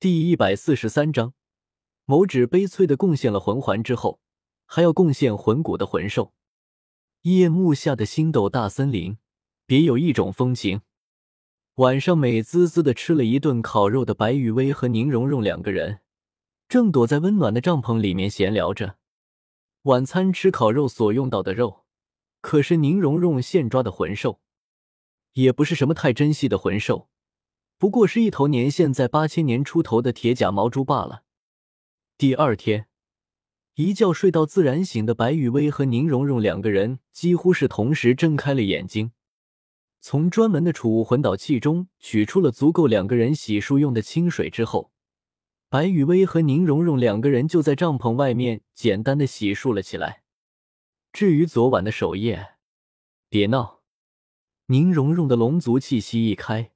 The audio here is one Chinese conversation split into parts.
第一百四十三章，某指悲催的贡献了魂环之后，还要贡献魂骨的魂兽。夜幕下的星斗大森林，别有一种风情。晚上美滋滋的吃了一顿烤肉的白雨薇和宁荣荣两个人，正躲在温暖的帐篷里面闲聊着。晚餐吃烤肉所用到的肉，可是宁荣荣现抓的魂兽，也不是什么太珍惜的魂兽，不过是一头年限在八千年出头的铁甲毛猪罢了。第二天，一觉睡到自然醒的白雨薇和宁荣荣两个人几乎是同时睁开了眼睛，从专门的储物魂导器中取出了足够两个人洗漱用的清水之后。白雨薇和宁荣荣两个人就在帐篷外面简单的洗漱了起来。至于昨晚的守夜，别闹！宁荣荣的龙族气息一开，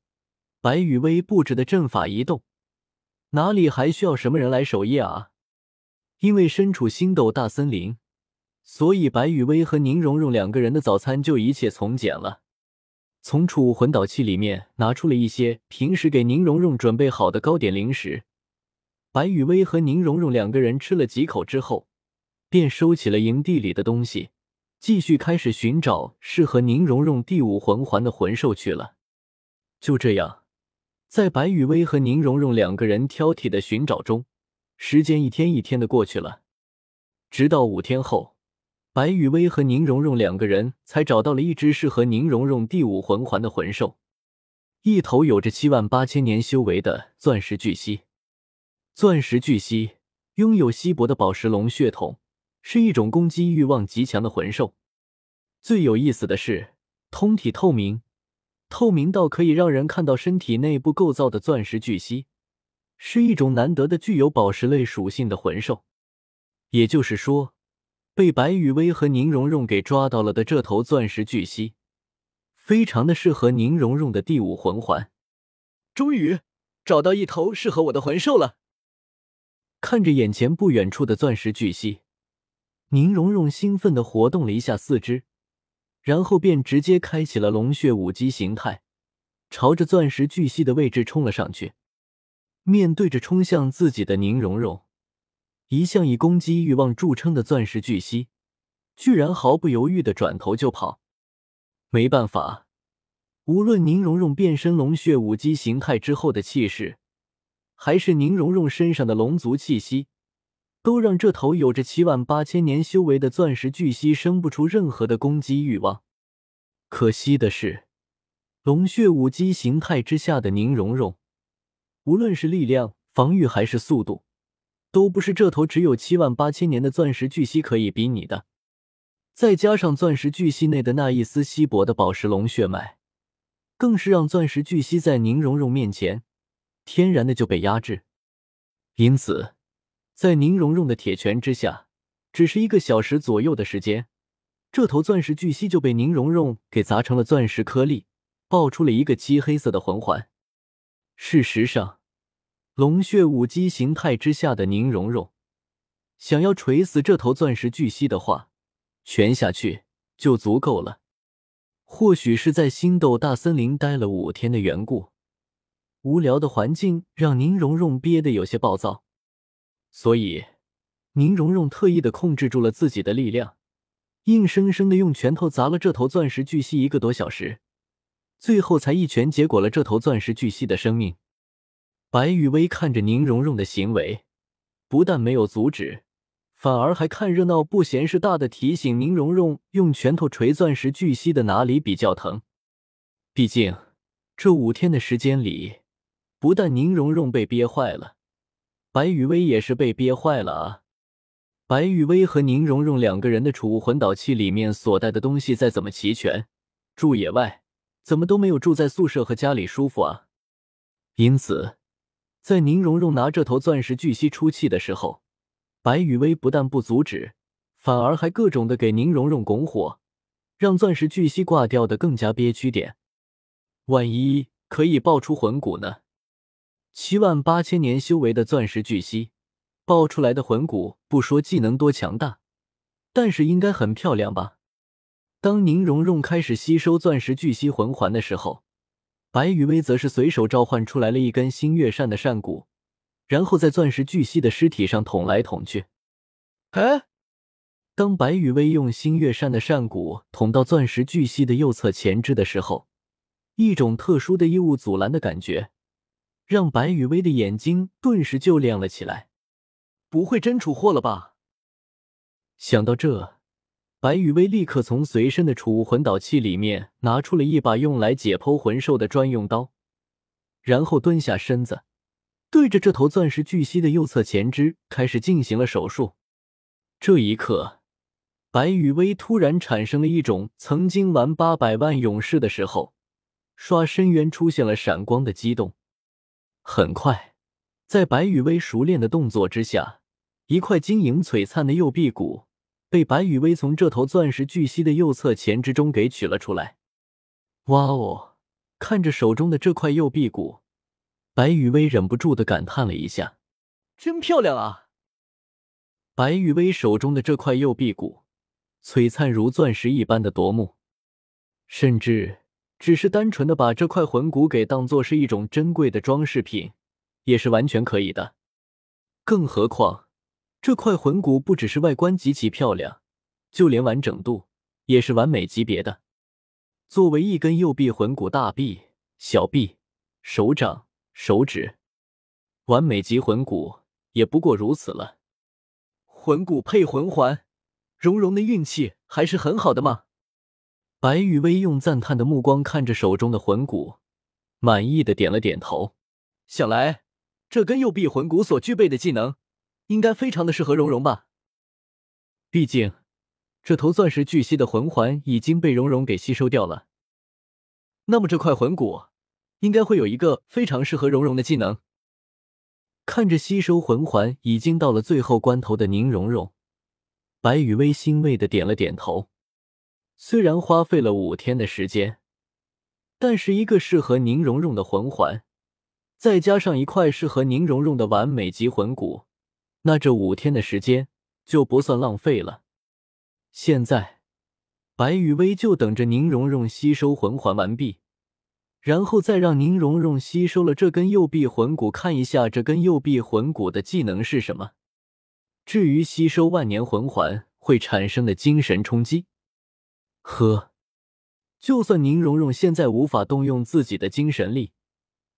白雨薇布置的阵法一动，哪里还需要什么人来守夜啊？因为身处星斗大森林，所以白雨薇和宁荣荣两个人的早餐就一切从简了。从储物魂导器里面拿出了一些平时给宁荣荣准备好的糕点零食。白雨薇和宁荣荣两个人吃了几口之后，便收起了营地里的东西，继续开始寻找适合宁荣荣第五魂环的魂兽去了。就这样，在白雨薇和宁荣荣两个人挑剔的寻找中，时间一天一天的过去了。直到五天后，白雨薇和宁荣荣两个人才找到了一只适合宁荣荣第五魂环的魂兽，一头有着七万八千年修为的钻石巨蜥。钻石巨蜥拥有稀薄的宝石龙血统，是一种攻击欲望极强的魂兽。最有意思的是，通体透明，透明到可以让人看到身体内部构造的钻石巨蜥，是一种难得的具有宝石类属性的魂兽。也就是说，被白雨薇和宁荣荣给抓到了的这头钻石巨蜥，非常的适合宁荣荣的第五魂环。终于找到一头适合我的魂兽了。看着眼前不远处的钻石巨蜥，宁荣荣兴奋的活动了一下四肢，然后便直接开启了龙血武姬形态，朝着钻石巨蜥的位置冲了上去。面对着冲向自己的宁荣荣，一向以攻击欲望著称的钻石巨蜥，居然毫不犹豫的转头就跑。没办法，无论宁荣荣变身龙血武姬形态之后的气势。还是宁荣荣身上的龙族气息，都让这头有着七万八千年修为的钻石巨蜥生不出任何的攻击欲望。可惜的是，龙血武姬形态之下的宁荣荣，无论是力量、防御还是速度，都不是这头只有七万八千年的钻石巨蜥可以比拟的。再加上钻石巨蜥内的那一丝稀薄的宝石龙血脉，更是让钻石巨蜥在宁荣荣面前。天然的就被压制，因此，在宁荣荣的铁拳之下，只是一个小时左右的时间，这头钻石巨蜥就被宁荣荣给砸成了钻石颗粒，爆出了一个漆黑色的魂环。事实上，龙血武姬形态之下的宁荣荣，想要锤死这头钻石巨蜥的话，拳下去就足够了。或许是在星斗大森林待了五天的缘故。无聊的环境让宁荣荣憋得有些暴躁，所以宁荣荣特意的控制住了自己的力量，硬生生的用拳头砸了这头钻石巨蜥一个多小时，最后才一拳结果了这头钻石巨蜥的生命。白雨薇看着宁荣荣的行为，不但没有阻止，反而还看热闹不嫌事大的提醒宁荣荣用拳头锤钻石巨蜥的哪里比较疼。毕竟这五天的时间里。不但宁荣荣被憋坏了，白雨薇也是被憋坏了啊！白雨薇和宁荣荣两个人的储物魂导器里面所带的东西再怎么齐全，住野外怎么都没有住在宿舍和家里舒服啊！因此，在宁荣荣拿这头钻石巨蜥出气的时候，白雨薇不但不阻止，反而还各种的给宁荣荣拱火，让钻石巨蜥挂掉的更加憋屈点。万一可以爆出魂骨呢？七万八千年修为的钻石巨蜥爆出来的魂骨，不说技能多强大，但是应该很漂亮吧？当宁荣荣开始吸收钻石巨蜥魂环的时候，白羽薇则是随手召唤出来了一根星月扇的扇骨，然后在钻石巨蜥的尸体上捅来捅去。哎，当白羽薇用星月扇的扇骨捅到钻石巨蜥的右侧前肢的时候，一种特殊的异物阻拦的感觉，让白羽薇的眼睛顿时就亮了起来。不会真出货了吧？想到这，白羽薇立刻从随身的储物魂导器里面拿出了一把用来解剖魂兽的专用刀，然后蹲下身子，对着这头钻石巨蜥的右侧前肢开始进行了手术。这一刻，白羽薇突然产生了一种曾经玩八百万勇士的时候，刷深渊出现了闪光的激动。很快，在白羽薇熟练的动作之下，一块晶莹璀璨的右臂骨被白羽薇从这头钻石巨蜥的右侧前肢中给取了出来。哇哦！看着手中的这块右臂骨，白羽薇忍不住的感叹了一下：“真漂亮啊！”白羽薇手中的这块右臂骨，璀璨如钻石一般的夺目，甚至只是单纯的把这块魂骨给当做是一种珍贵的装饰品，也是完全可以的。更何况，这块魂骨不只是外观极其漂亮，就连完整度也是完美级别的。作为一根右臂魂骨，大臂、小臂、手掌、手指，完美级魂骨也不过如此了。魂骨配魂环，蓉蓉的运气还是很好的嘛。白羽薇用赞叹的目光看着手中的魂骨，满意的点了点头。想来这根右臂魂骨所具备的技能，应该非常的适合蓉蓉吧。毕竟这头钻石巨蜥的魂环已经被蓉蓉给吸收掉了。那么这块魂骨，应该会有一个非常适合蓉蓉的技能。看着吸收魂环已经到了最后关头的宁荣荣，白雨薇欣慰的点了点头。虽然花费了五天的时间，但是一个适合宁荣荣的魂环，再加上一块适合宁荣荣的完美级魂骨，那这五天的时间就不算浪费了。现在，白雨薇就等着宁荣荣吸收魂环完毕。然后再让宁荣荣吸收了这根右臂魂骨，看一下这根右臂魂骨的技能是什么。至于吸收万年魂环会产生的精神冲击，呵，就算宁荣荣现在无法动用自己的精神力，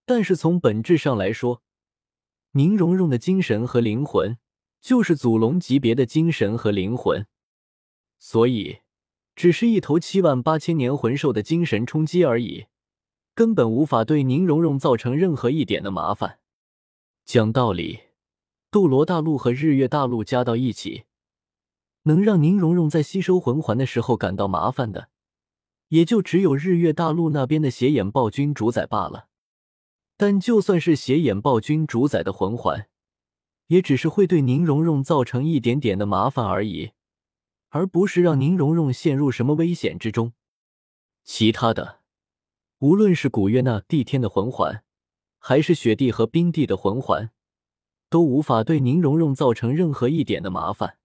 但是从本质上来说，宁荣荣的精神和灵魂就是祖龙级别的精神和灵魂，所以只是一头七万八千年魂兽的精神冲击而已。根本无法对宁荣荣造成任何一点的麻烦。讲道理，斗罗大陆和日月大陆加到一起，能让宁荣荣在吸收魂环的时候感到麻烦的，也就只有日月大陆那边的邪眼暴君主宰罢了。但就算是邪眼暴君主宰的魂环，也只是会对宁荣荣造成一点点的麻烦而已，而不是让宁荣荣陷入什么危险之中。其他的。无论是古月那帝天的魂环，还是雪帝和冰帝的魂环，都无法对宁荣荣造成任何一点的麻烦。